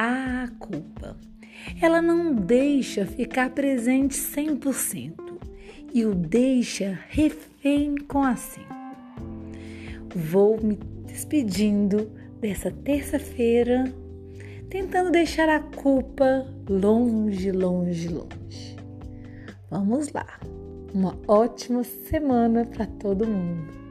A culpa, ela não deixa ficar presente 100% e o deixa refém com assim. Vou me despedindo dessa terça-feira, tentando deixar a culpa longe, longe, longe. Vamos lá! Uma ótima semana para todo mundo!